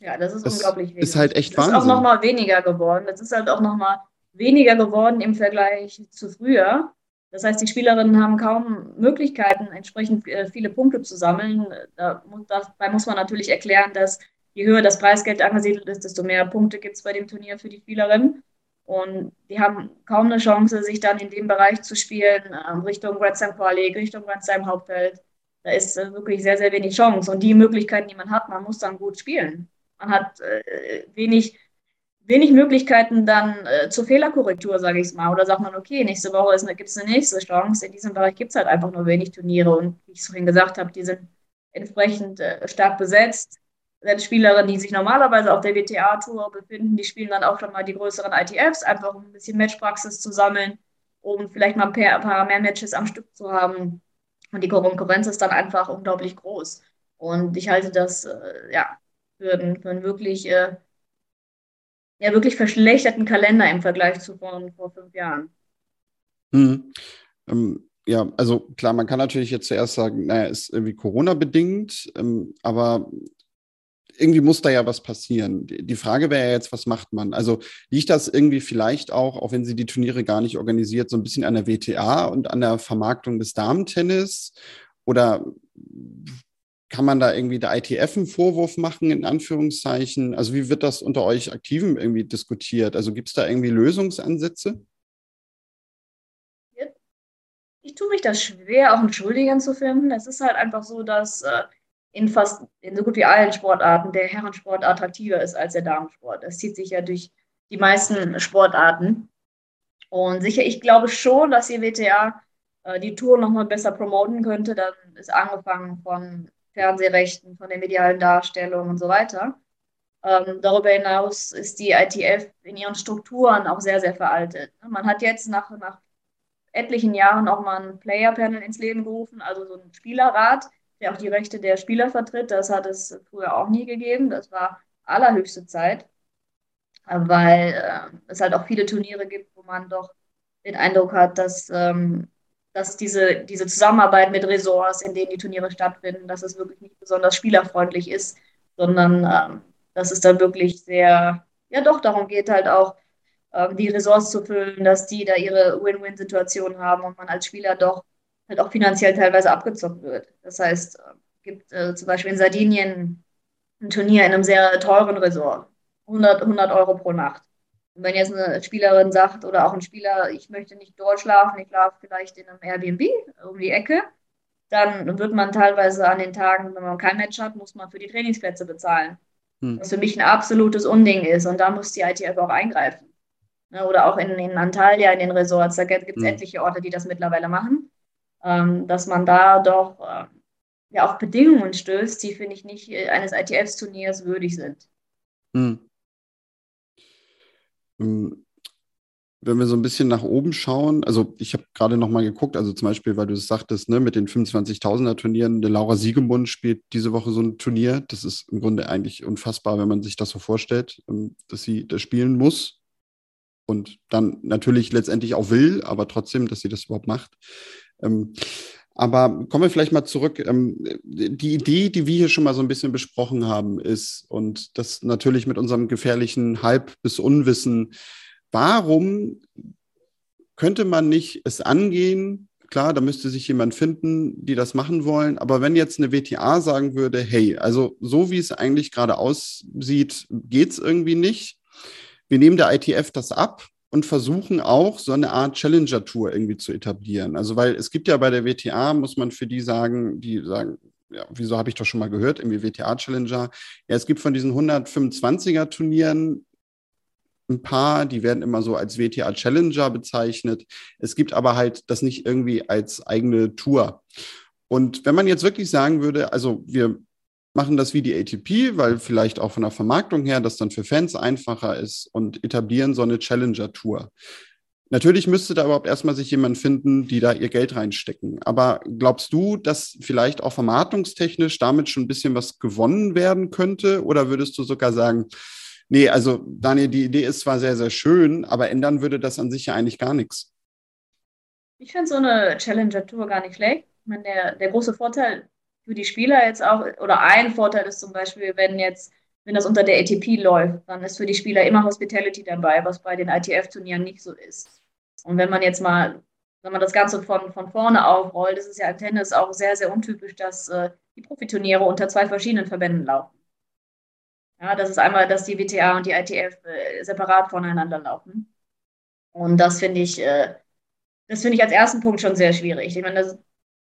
Ja, das ist das unglaublich wenig. Ist halt echt das Wahnsinn. Das ist auch nochmal weniger geworden. Das ist halt auch nochmal weniger geworden im Vergleich zu früher. Das heißt, die Spielerinnen haben kaum Möglichkeiten, entsprechend äh, viele Punkte zu sammeln. dabei muss man natürlich erklären, dass je höher das Preisgeld angesiedelt ist, desto mehr Punkte gibt es bei dem Turnier für die Spielerinnen. Und die haben kaum eine Chance, sich dann in dem Bereich zu spielen, ähm, Richtung Grand Slam Quali, Richtung Grand Slam Hauptfeld. Da ist äh, wirklich sehr, sehr wenig Chance. Und die Möglichkeiten, die man hat, man muss dann gut spielen. Man hat äh, wenig, wenig Möglichkeiten dann äh, zur Fehlerkorrektur, sage ich es mal. Oder sagt man, okay, nächste Woche gibt es eine nächste Chance. In diesem Bereich gibt es halt einfach nur wenig Turniere. Und wie ich es vorhin gesagt habe, die sind entsprechend stark besetzt selbst Spielerinnen, die sich normalerweise auf der WTA-Tour befinden, die spielen dann auch schon mal die größeren ITFs, einfach um ein bisschen Matchpraxis zu sammeln, um vielleicht mal ein paar mehr Matches am Stück zu haben. Und die Konkurrenz ist dann einfach unglaublich groß. Und ich halte das äh, ja, für, einen, für einen wirklich, äh, ja, wirklich verschlechterten Kalender im Vergleich zu vor, vor fünf Jahren. Hm. Ähm, ja, also klar, man kann natürlich jetzt zuerst sagen, naja, ist irgendwie Corona-bedingt, ähm, aber irgendwie muss da ja was passieren. Die Frage wäre ja jetzt, was macht man? Also liegt das irgendwie vielleicht auch, auch wenn sie die Turniere gar nicht organisiert, so ein bisschen an der WTA und an der Vermarktung des Damentennis? Oder kann man da irgendwie der ITF einen Vorwurf machen, in Anführungszeichen? Also wie wird das unter euch Aktiven irgendwie diskutiert? Also gibt es da irgendwie Lösungsansätze? Ich tue mich das schwer, auch einen zu finden. Es ist halt einfach so, dass äh, in fast, in so gut wie allen Sportarten der Herrensport attraktiver ist als der Damensport. Das zieht sich ja durch die meisten Sportarten. Und sicher, ich glaube schon, dass die WTA äh, die Tour nochmal besser promoten könnte. Dann ist angefangen von Fernsehrechten, von der medialen Darstellung und so weiter. Ähm, darüber hinaus ist die ITF in ihren Strukturen auch sehr, sehr veraltet. Man hat jetzt nach, nach etlichen Jahren auch mal ein Player-Panel ins Leben gerufen, also so ein Spielerrat, der auch die Rechte der Spieler vertritt. Das hat es früher auch nie gegeben. Das war allerhöchste Zeit, weil äh, es halt auch viele Turniere gibt, wo man doch den Eindruck hat, dass, ähm, dass es diese, diese Zusammenarbeit mit Ressorts, in denen die Turniere stattfinden, dass es wirklich nicht besonders spielerfreundlich ist, sondern ähm, dass es dann wirklich sehr, ja doch, darum geht halt auch, ähm, die Ressorts zu füllen, dass die da ihre Win-Win-Situation haben und man als Spieler doch halt auch finanziell teilweise abgezockt wird. Das heißt, es äh, gibt äh, zum Beispiel in Sardinien ein Turnier in einem sehr teuren Resort, 100, 100 Euro pro Nacht. Und wenn jetzt eine Spielerin sagt oder auch ein Spieler, ich möchte nicht dort schlafen, ich schlafe vielleicht in einem Airbnb um die Ecke, dann wird man teilweise an den Tagen, wenn man kein Match hat, muss man für die Trainingsplätze bezahlen. Hm. Was für mich ein absolutes Unding ist. Und da muss die ITF auch eingreifen. Ne, oder auch in, in Antalya, in den Resorts, da gibt es hm. etliche Orte, die das mittlerweile machen. Ähm, dass man da doch äh, ja auf Bedingungen stößt, die, finde ich, nicht eines ITFs-Turniers würdig sind. Hm. Ähm, wenn wir so ein bisschen nach oben schauen, also ich habe gerade noch mal geguckt, also zum Beispiel, weil du es sagtest, ne, mit den 25.000er Turnieren, der Laura Siegemund spielt diese Woche so ein Turnier. Das ist im Grunde eigentlich unfassbar, wenn man sich das so vorstellt, ähm, dass sie das spielen muss und dann natürlich letztendlich auch will, aber trotzdem, dass sie das überhaupt macht. Ähm, aber kommen wir vielleicht mal zurück. Die Idee, die wir hier schon mal so ein bisschen besprochen haben, ist, und das natürlich mit unserem gefährlichen Halb- bis Unwissen, warum könnte man nicht es angehen? Klar, da müsste sich jemand finden, die das machen wollen. Aber wenn jetzt eine WTA sagen würde, hey, also so wie es eigentlich gerade aussieht, geht es irgendwie nicht. Wir nehmen der ITF das ab und versuchen auch so eine Art Challenger-Tour irgendwie zu etablieren. Also, weil es gibt ja bei der WTA, muss man für die sagen, die sagen, ja, wieso habe ich doch schon mal gehört, irgendwie WTA-Challenger. Ja, es gibt von diesen 125er-Turnieren ein paar, die werden immer so als WTA Challenger bezeichnet. Es gibt aber halt das nicht irgendwie als eigene Tour. Und wenn man jetzt wirklich sagen würde, also wir machen das wie die ATP, weil vielleicht auch von der Vermarktung her das dann für Fans einfacher ist und etablieren so eine Challenger-Tour. Natürlich müsste da überhaupt erstmal sich jemand finden, die da ihr Geld reinstecken. Aber glaubst du, dass vielleicht auch vermarktungstechnisch damit schon ein bisschen was gewonnen werden könnte? Oder würdest du sogar sagen, Nee, also Daniel, die Idee ist zwar sehr, sehr schön, aber ändern würde das an sich ja eigentlich gar nichts. Ich finde so eine Challenger-Tour gar nicht schlecht. Ich meine, der, der große Vorteil für die Spieler jetzt auch, oder ein Vorteil ist zum Beispiel, wenn jetzt, wenn das unter der ATP läuft, dann ist für die Spieler immer Hospitality dabei, was bei den ITF-Turnieren nicht so ist. Und wenn man jetzt mal, wenn man das Ganze von, von vorne aufrollt, ist es ja im Tennis auch sehr, sehr untypisch, dass äh, die Profiturniere unter zwei verschiedenen Verbänden laufen. Ja, das ist einmal, dass die WTA und die ITF äh, separat voneinander laufen. Und das finde ich, äh, das finde ich als ersten Punkt schon sehr schwierig. Ich meine, das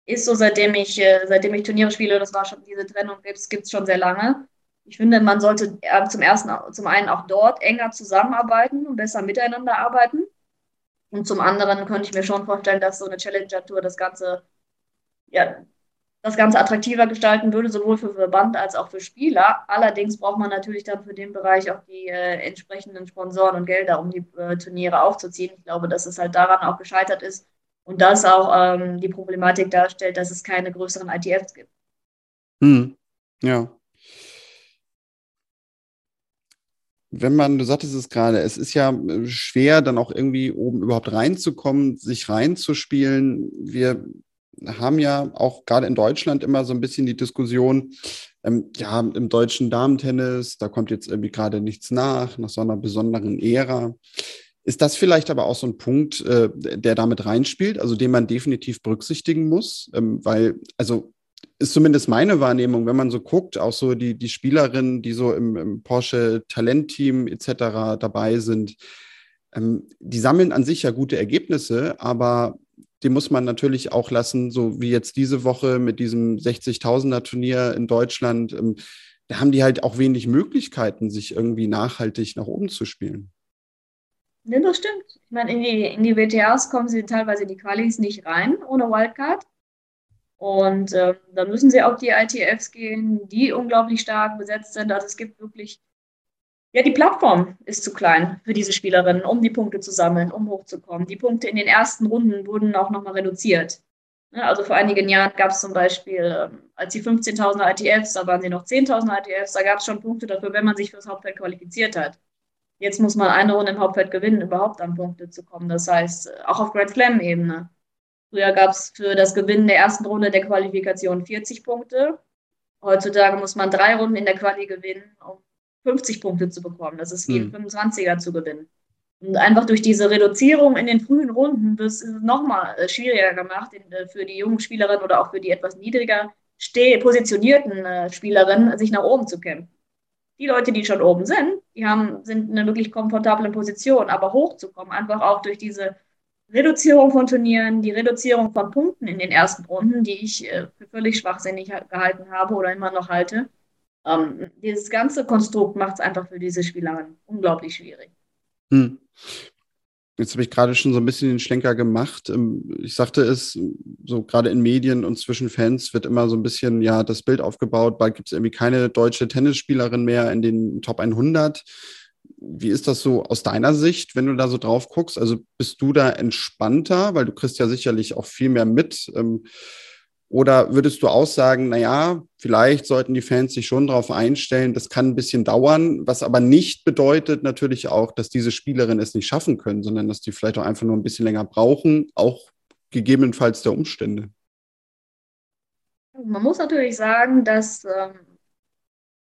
ist so, seitdem ich, äh, seitdem ich Turniere spiele, das war schon, diese Trennung gibt es schon sehr lange. Ich finde, man sollte äh, zum ersten, zum einen auch dort enger zusammenarbeiten und besser miteinander arbeiten. Und zum anderen könnte ich mir schon vorstellen, dass so eine Challenger-Tour das Ganze ja, das Ganze attraktiver gestalten würde, sowohl für Verband als auch für Spieler. Allerdings braucht man natürlich dann für den Bereich auch die äh, entsprechenden Sponsoren und Gelder, um die äh, Turniere aufzuziehen. Ich glaube, dass es halt daran auch gescheitert ist und das auch ähm, die Problematik darstellt, dass es keine größeren ITFs gibt. Hm. Ja. Wenn man, du sagtest es gerade, es ist ja äh, schwer, dann auch irgendwie oben überhaupt reinzukommen, sich reinzuspielen. Wir haben ja auch gerade in Deutschland immer so ein bisschen die Diskussion, ähm, ja, im deutschen Damentennis, da kommt jetzt irgendwie gerade nichts nach, nach so einer besonderen Ära. Ist das vielleicht aber auch so ein Punkt, äh, der damit reinspielt, also den man definitiv berücksichtigen muss? Ähm, weil, also ist zumindest meine Wahrnehmung, wenn man so guckt, auch so die, die Spielerinnen, die so im, im Porsche Talentteam etc. dabei sind, ähm, die sammeln an sich ja gute Ergebnisse, aber die muss man natürlich auch lassen, so wie jetzt diese Woche mit diesem 60.000er Turnier in Deutschland. Ähm, da haben die halt auch wenig Möglichkeiten, sich irgendwie nachhaltig nach oben zu spielen. Ja, das stimmt. Ich meine, in die, in die WTAs kommen sie teilweise in die Qualis nicht rein ohne Wildcard. Und äh, dann müssen sie auf die ITFs gehen, die unglaublich stark besetzt sind. Also es gibt wirklich ja, die Plattform ist zu klein für diese Spielerinnen, um die Punkte zu sammeln, um hochzukommen. Die Punkte in den ersten Runden wurden auch nochmal reduziert. Also vor einigen Jahren gab es zum Beispiel, ähm, als die 15.000 ITFs, da waren sie noch 10.000 ITFs, da gab es schon Punkte dafür, wenn man sich fürs Hauptfeld qualifiziert hat. Jetzt muss man eine Runde im Hauptfeld gewinnen, überhaupt an Punkte zu kommen. Das heißt, auch auf Grand Slam-Ebene. Früher gab es für das Gewinnen der ersten Runde der Qualifikation 40 Punkte. Heutzutage muss man drei Runden in der Quali gewinnen, um 50 Punkte zu bekommen. Das ist wie ein 25er hm. zu gewinnen. Und einfach durch diese Reduzierung in den frühen Runden wird es nochmal äh, schwieriger gemacht äh, für die jungen Spielerinnen oder auch für die etwas niedriger positionierten äh, Spielerinnen, sich nach oben zu kämpfen. Die Leute, die schon oben sind, die haben, sind in einer wirklich komfortablen Position, aber hochzukommen, einfach auch durch diese Reduzierung von Turnieren, die Reduzierung von Punkten in den ersten Runden, die ich für völlig schwachsinnig gehalten habe oder immer noch halte. Ähm, dieses ganze Konstrukt macht es einfach für diese Spielerinnen unglaublich schwierig. Hm. Jetzt habe ich gerade schon so ein bisschen den Schlenker gemacht. Ähm, ich sagte es, so gerade in Medien und zwischen Fans wird immer so ein bisschen ja das Bild aufgebaut, bald gibt es irgendwie keine deutsche Tennisspielerin mehr in den Top 100. Wie ist das so aus deiner Sicht, wenn du da so drauf guckst? Also bist du da entspannter, weil du kriegst ja sicherlich auch viel mehr mit. Ähm, oder würdest du auch sagen, naja, vielleicht sollten die Fans sich schon darauf einstellen, das kann ein bisschen dauern, was aber nicht bedeutet natürlich auch, dass diese Spielerinnen es nicht schaffen können, sondern dass die vielleicht auch einfach nur ein bisschen länger brauchen, auch gegebenenfalls der Umstände. Man muss natürlich sagen, dass, ähm,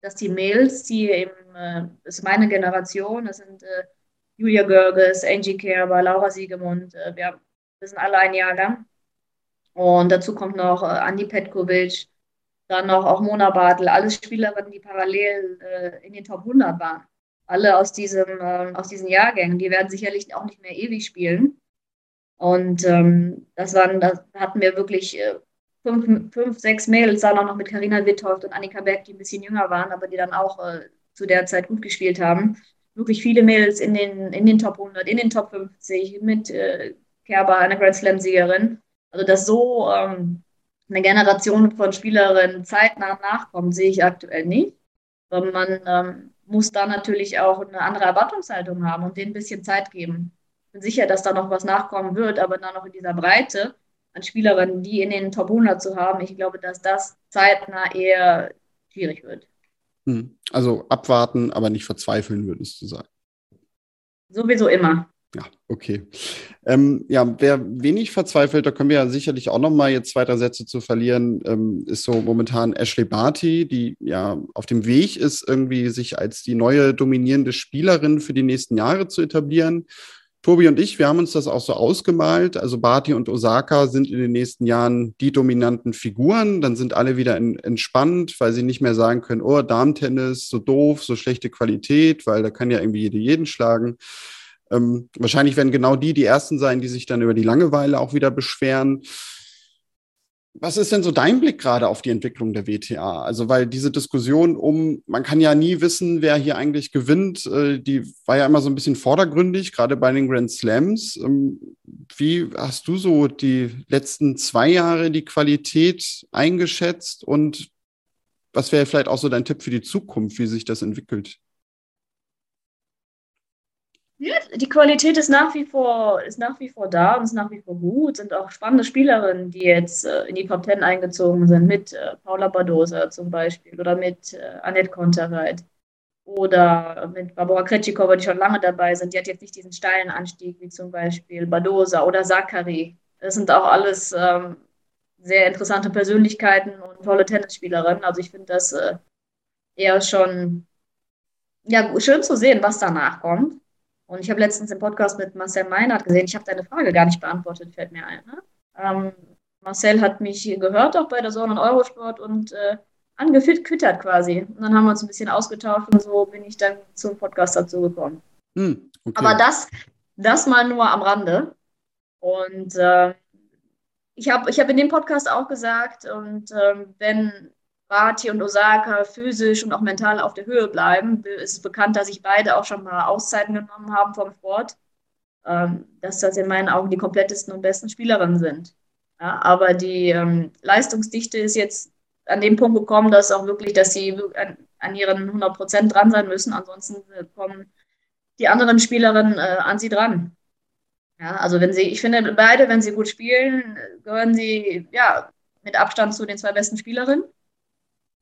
dass die Mails, die eben, äh, das ist meine Generation, das sind äh, Julia Görges, Angie Kerber, Laura Siegemund, äh, wir, wir sind alle ein Jahr lang und dazu kommt noch äh, Andi Petkovic, dann noch auch Mona Bartel, alles Spielerinnen, die parallel äh, in den Top 100 waren. Alle aus, diesem, äh, aus diesen Jahrgängen, die werden sicherlich auch nicht mehr ewig spielen. Und ähm, das waren, da hatten wir wirklich äh, fünf, fünf, sechs Mädels, da noch mit Karina Witthaupt und Annika Beck, die ein bisschen jünger waren, aber die dann auch äh, zu der Zeit gut gespielt haben. Wirklich viele Mädels in den, in den Top 100, in den Top 50, mit äh, Kerber, einer Grand Slam-Siegerin. Also, dass so ähm, eine Generation von Spielerinnen zeitnah nachkommt, sehe ich aktuell nicht. Aber man ähm, muss da natürlich auch eine andere Erwartungshaltung haben und denen ein bisschen Zeit geben. Ich bin sicher, dass da noch was nachkommen wird, aber dann noch in dieser Breite an Spielerinnen, die in den Top 100 zu haben, ich glaube, dass das zeitnah eher schwierig wird. Hm. Also abwarten, aber nicht verzweifeln, würdest du sagen. Sowieso immer. Ja, okay. Ähm, ja, wer wenig verzweifelt, da können wir ja sicherlich auch noch mal jetzt zwei, drei Sätze zu verlieren, ähm, ist so momentan Ashley Barty, die ja auf dem Weg ist, irgendwie sich als die neue dominierende Spielerin für die nächsten Jahre zu etablieren. Tobi und ich, wir haben uns das auch so ausgemalt. Also Barty und Osaka sind in den nächsten Jahren die dominanten Figuren. Dann sind alle wieder in, entspannt, weil sie nicht mehr sagen können, oh, Darmtennis, so doof, so schlechte Qualität, weil da kann ja irgendwie jede jeden schlagen. Ähm, wahrscheinlich werden genau die die Ersten sein, die sich dann über die Langeweile auch wieder beschweren. Was ist denn so dein Blick gerade auf die Entwicklung der WTA? Also, weil diese Diskussion um, man kann ja nie wissen, wer hier eigentlich gewinnt, äh, die war ja immer so ein bisschen vordergründig, gerade bei den Grand Slams. Ähm, wie hast du so die letzten zwei Jahre die Qualität eingeschätzt und was wäre vielleicht auch so dein Tipp für die Zukunft, wie sich das entwickelt? Ja, die Qualität ist nach wie vor, ist nach wie vor da und ist nach wie vor gut. Sind auch spannende Spielerinnen, die jetzt äh, in die Top Ten eingezogen sind, mit äh, Paula Badosa zum Beispiel oder mit äh, Annette Konterreit oder mit Barbara Kretschikova, die schon lange dabei sind. Die hat jetzt nicht diesen steilen Anstieg wie zum Beispiel Badosa oder Sakari. Das sind auch alles ähm, sehr interessante Persönlichkeiten und tolle Tennisspielerinnen. Also ich finde das äh, eher schon ja, schön zu sehen, was danach kommt. Und ich habe letztens im Podcast mit Marcel Meinert gesehen, ich habe deine Frage gar nicht beantwortet, fällt mir ein. Ne? Ähm, Marcel hat mich gehört auch bei der Sonne und Eurosport und äh, angefüttert quasi. Und dann haben wir uns ein bisschen ausgetauscht und so bin ich dann zum Podcast dazu gekommen. Hm, okay. Aber das, das mal nur am Rande. Und äh, ich habe ich hab in dem Podcast auch gesagt, und äh, wenn Bati und Osaka physisch und auch mental auf der Höhe bleiben. Es ist bekannt, dass sich beide auch schon mal Auszeiten genommen haben vom Sport. Ähm, dass das in meinen Augen die komplettesten und besten Spielerinnen sind. Ja, aber die ähm, Leistungsdichte ist jetzt an dem Punkt gekommen, dass auch wirklich, dass sie an, ihren 100 Prozent dran sein müssen. Ansonsten kommen die anderen Spielerinnen äh, an sie dran. Ja, also wenn sie, ich finde, beide, wenn sie gut spielen, gehören sie ja mit Abstand zu den zwei besten Spielerinnen.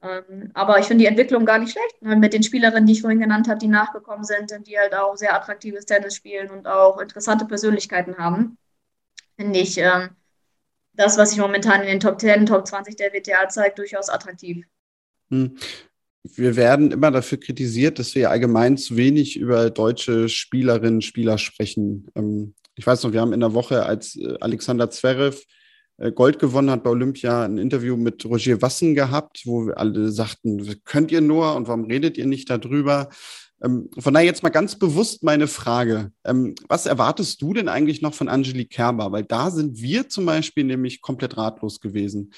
Ähm, aber ich finde die Entwicklung gar nicht schlecht. Ne? Mit den Spielerinnen, die ich vorhin genannt habe, die nachgekommen sind, die halt auch sehr attraktives Tennis spielen und auch interessante Persönlichkeiten haben, finde ich, ähm, das, was sich momentan in den Top 10, Top 20 der WTA zeigt, durchaus attraktiv. Hm. Wir werden immer dafür kritisiert, dass wir allgemein zu wenig über deutsche Spielerinnen und Spieler sprechen. Ähm, ich weiß noch, wir haben in der Woche, als äh, Alexander Zverev äh, Gold gewonnen hat bei Olympia, ein Interview mit Roger Wassen gehabt, wo wir alle sagten, könnt ihr nur und warum redet ihr nicht darüber? Ähm, von daher jetzt mal ganz bewusst meine Frage. Ähm, was erwartest du denn eigentlich noch von Angelique Kerber? Weil da sind wir zum Beispiel nämlich komplett ratlos gewesen.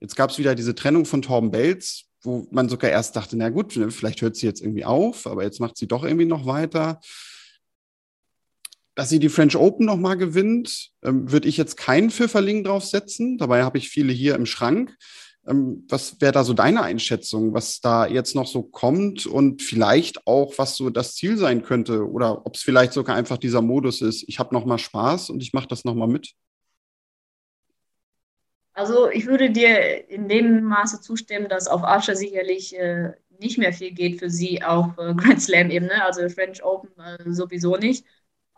Jetzt gab es wieder diese Trennung von Torben Belz, wo man sogar erst dachte, na gut, vielleicht hört sie jetzt irgendwie auf, aber jetzt macht sie doch irgendwie noch weiter. Dass sie die French Open nochmal gewinnt, ähm, würde ich jetzt keinen Pfifferling draufsetzen. Dabei habe ich viele hier im Schrank. Ähm, was wäre da so deine Einschätzung, was da jetzt noch so kommt und vielleicht auch, was so das Ziel sein könnte oder ob es vielleicht sogar einfach dieser Modus ist, ich habe noch mal Spaß und ich mache das noch mal mit? Also ich würde dir in dem Maße zustimmen, dass auf Archer sicherlich äh, nicht mehr viel geht für sie auf äh, Grand Slam-Ebene, also French Open äh, sowieso nicht.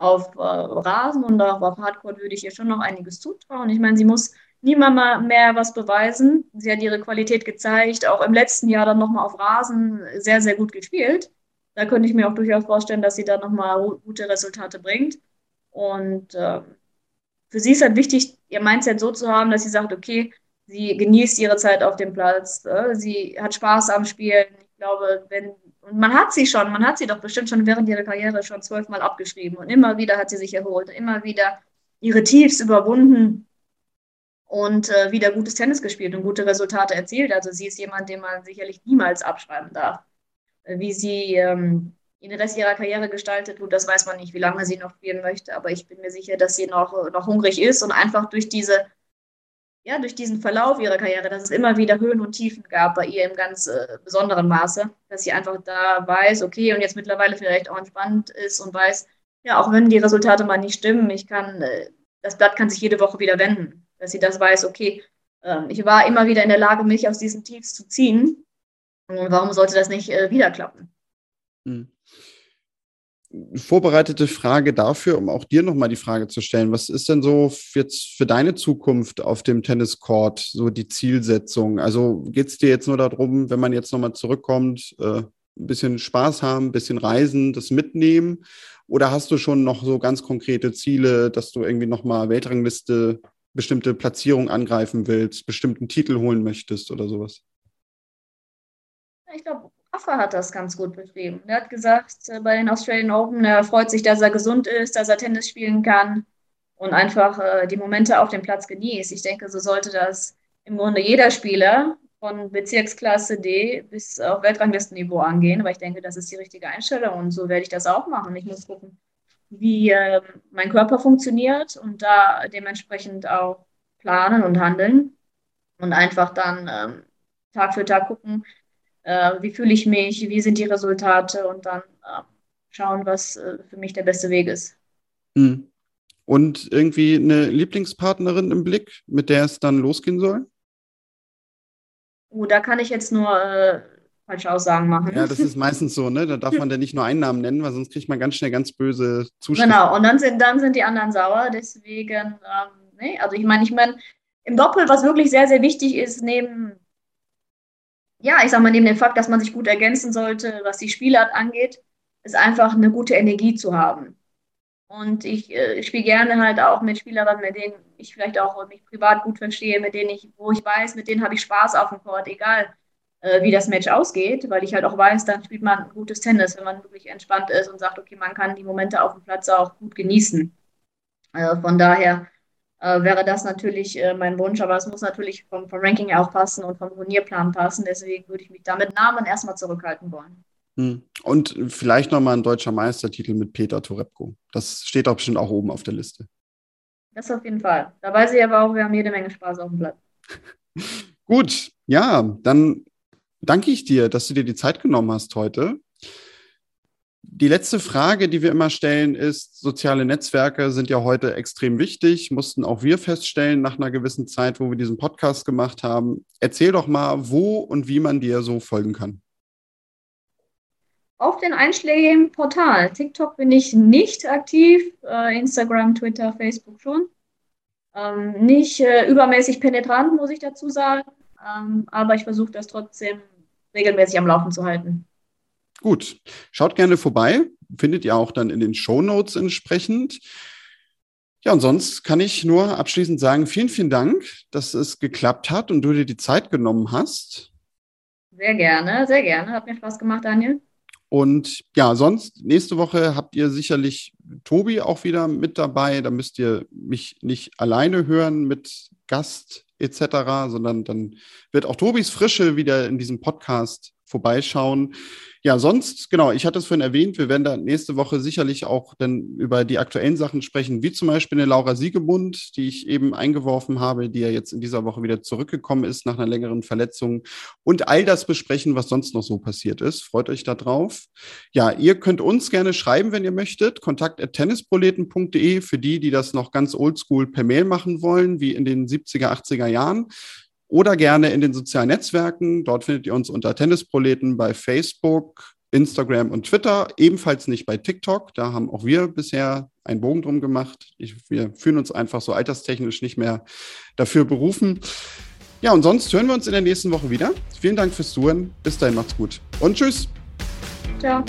Auf äh, Rasen und auch auf Hardcore würde ich ihr schon noch einiges zutrauen. Ich meine, sie muss niemand mehr was beweisen. Sie hat ihre Qualität gezeigt, auch im letzten Jahr dann nochmal auf Rasen sehr, sehr gut gespielt. Da könnte ich mir auch durchaus vorstellen, dass sie da nochmal gute Resultate bringt. Und äh, für sie ist halt wichtig, ihr Mindset so zu haben, dass sie sagt, okay, sie genießt ihre Zeit auf dem Platz, äh, sie hat Spaß am Spielen. Ich glaube, wenn, und man hat sie schon, man hat sie doch bestimmt schon während ihrer Karriere schon zwölfmal abgeschrieben und immer wieder hat sie sich erholt, immer wieder ihre Tiefs überwunden und äh, wieder gutes Tennis gespielt und gute Resultate erzielt. Also sie ist jemand, den man sicherlich niemals abschreiben darf. Äh, wie sie ähm, den Rest ihrer Karriere gestaltet, gut, das weiß man nicht, wie lange sie noch spielen möchte, aber ich bin mir sicher, dass sie noch, noch hungrig ist und einfach durch diese ja, durch diesen Verlauf ihrer Karriere, dass es immer wieder Höhen und Tiefen gab bei ihr im ganz äh, besonderen Maße, dass sie einfach da weiß, okay, und jetzt mittlerweile vielleicht auch entspannt ist und weiß, ja, auch wenn die Resultate mal nicht stimmen, ich kann, äh, das Blatt kann sich jede Woche wieder wenden dass sie das weiß, okay, äh, ich war immer wieder in der Lage, mich aus diesen Tiefs zu ziehen. Und warum sollte das nicht äh, wieder klappen? Hm. Vorbereitete Frage dafür, um auch dir nochmal die Frage zu stellen. Was ist denn so jetzt für deine Zukunft auf dem Tenniscourt so die Zielsetzung? Also geht es dir jetzt nur darum, wenn man jetzt nochmal zurückkommt, äh, ein bisschen Spaß haben, ein bisschen reisen, das mitnehmen? Oder hast du schon noch so ganz konkrete Ziele, dass du irgendwie nochmal Weltrangliste bestimmte Platzierung angreifen willst, bestimmten Titel holen möchtest oder sowas? Ich glaube, Rafa hat das ganz gut beschrieben. Er hat gesagt, äh, bei den Australian Open, er freut sich, dass er gesund ist, dass er Tennis spielen kann und einfach äh, die Momente auf dem Platz genießt. Ich denke, so sollte das im Grunde jeder Spieler von Bezirksklasse D bis auf Weltranglistenniveau angehen, weil ich denke, das ist die richtige Einstellung und so werde ich das auch machen. Ich muss gucken, wie äh, mein Körper funktioniert und da dementsprechend auch planen und handeln und einfach dann ähm, Tag für Tag gucken, äh, wie fühle ich mich, wie sind die Resultate und dann äh, schauen, was äh, für mich der beste Weg ist. Hm. Und irgendwie eine Lieblingspartnerin im Blick, mit der es dann losgehen soll? Oh, da kann ich jetzt nur äh, falsche Aussagen machen. Ja, das ist meistens so, ne? Da darf man dann nicht nur einen Namen nennen, weil sonst kriegt man ganz schnell ganz böse Zuschriften. Genau, und dann sind, dann sind die anderen sauer. Deswegen, ähm, ne? also ich meine, ich meine, im Doppel, was wirklich sehr, sehr wichtig ist, neben, ja, ich sag mal, neben dem Fakt, dass man sich gut ergänzen sollte, was die Spielart angeht, ist einfach eine gute Energie zu haben. Und ich, äh, ich spiele gerne halt auch mit Spielerinnen, mit denen ich vielleicht auch mich privat gut verstehe, mit denen ich, wo ich weiß, mit denen habe ich Spaß auf dem Court, egal äh, wie das Match ausgeht, weil ich halt auch weiß, dann spielt man gutes Tennis, wenn man wirklich entspannt ist und sagt, okay, man kann die Momente auf dem Platz auch gut genießen. Äh, von daher äh, wäre das natürlich äh, mein Wunsch, aber es muss natürlich vom, vom Ranking auch passen und vom Turnierplan passen. Deswegen würde ich mich da mit Namen erstmal zurückhalten wollen. Hm. Und vielleicht nochmal ein deutscher Meistertitel mit Peter Torebko. Das steht doch bestimmt auch oben auf der Liste. Das auf jeden Fall. Da weiß ich aber auch, wir haben jede Menge Spaß auf dem Blatt. Gut, ja, dann danke ich dir, dass du dir die Zeit genommen hast heute. Die letzte Frage, die wir immer stellen, ist, soziale Netzwerke sind ja heute extrem wichtig, mussten auch wir feststellen nach einer gewissen Zeit, wo wir diesen Podcast gemacht haben. Erzähl doch mal, wo und wie man dir so folgen kann. Auf den einschlägigen Portalen. TikTok bin ich nicht aktiv, äh, Instagram, Twitter, Facebook schon. Ähm, nicht äh, übermäßig penetrant, muss ich dazu sagen, ähm, aber ich versuche das trotzdem regelmäßig am Laufen zu halten. Gut, schaut gerne vorbei, findet ihr auch dann in den Show Notes entsprechend. Ja, und sonst kann ich nur abschließend sagen, vielen, vielen Dank, dass es geklappt hat und du dir die Zeit genommen hast. Sehr gerne, sehr gerne. Hat mir Spaß gemacht, Daniel. Und ja, sonst nächste Woche habt ihr sicherlich Tobi auch wieder mit dabei. Da müsst ihr mich nicht alleine hören mit Gast etc., sondern dann wird auch Tobis Frische wieder in diesem Podcast vorbeischauen. Ja, sonst, genau, ich hatte es vorhin erwähnt, wir werden da nächste Woche sicherlich auch dann über die aktuellen Sachen sprechen, wie zum Beispiel eine Laura Siegemund, die ich eben eingeworfen habe, die ja jetzt in dieser Woche wieder zurückgekommen ist nach einer längeren Verletzung und all das besprechen, was sonst noch so passiert ist. Freut euch da drauf. Ja, ihr könnt uns gerne schreiben, wenn ihr möchtet. Kontakt at tennisproleten.de für die, die das noch ganz oldschool per Mail machen wollen, wie in den 70er, 80er Jahren oder gerne in den sozialen Netzwerken. Dort findet ihr uns unter Tennisproleten bei Facebook, Instagram und Twitter, ebenfalls nicht bei TikTok. Da haben auch wir bisher einen Bogen drum gemacht. Ich, wir fühlen uns einfach so alterstechnisch nicht mehr dafür berufen. Ja, und sonst hören wir uns in der nächsten Woche wieder. Vielen Dank fürs Zuhören. Bis dahin macht's gut und tschüss. Ciao.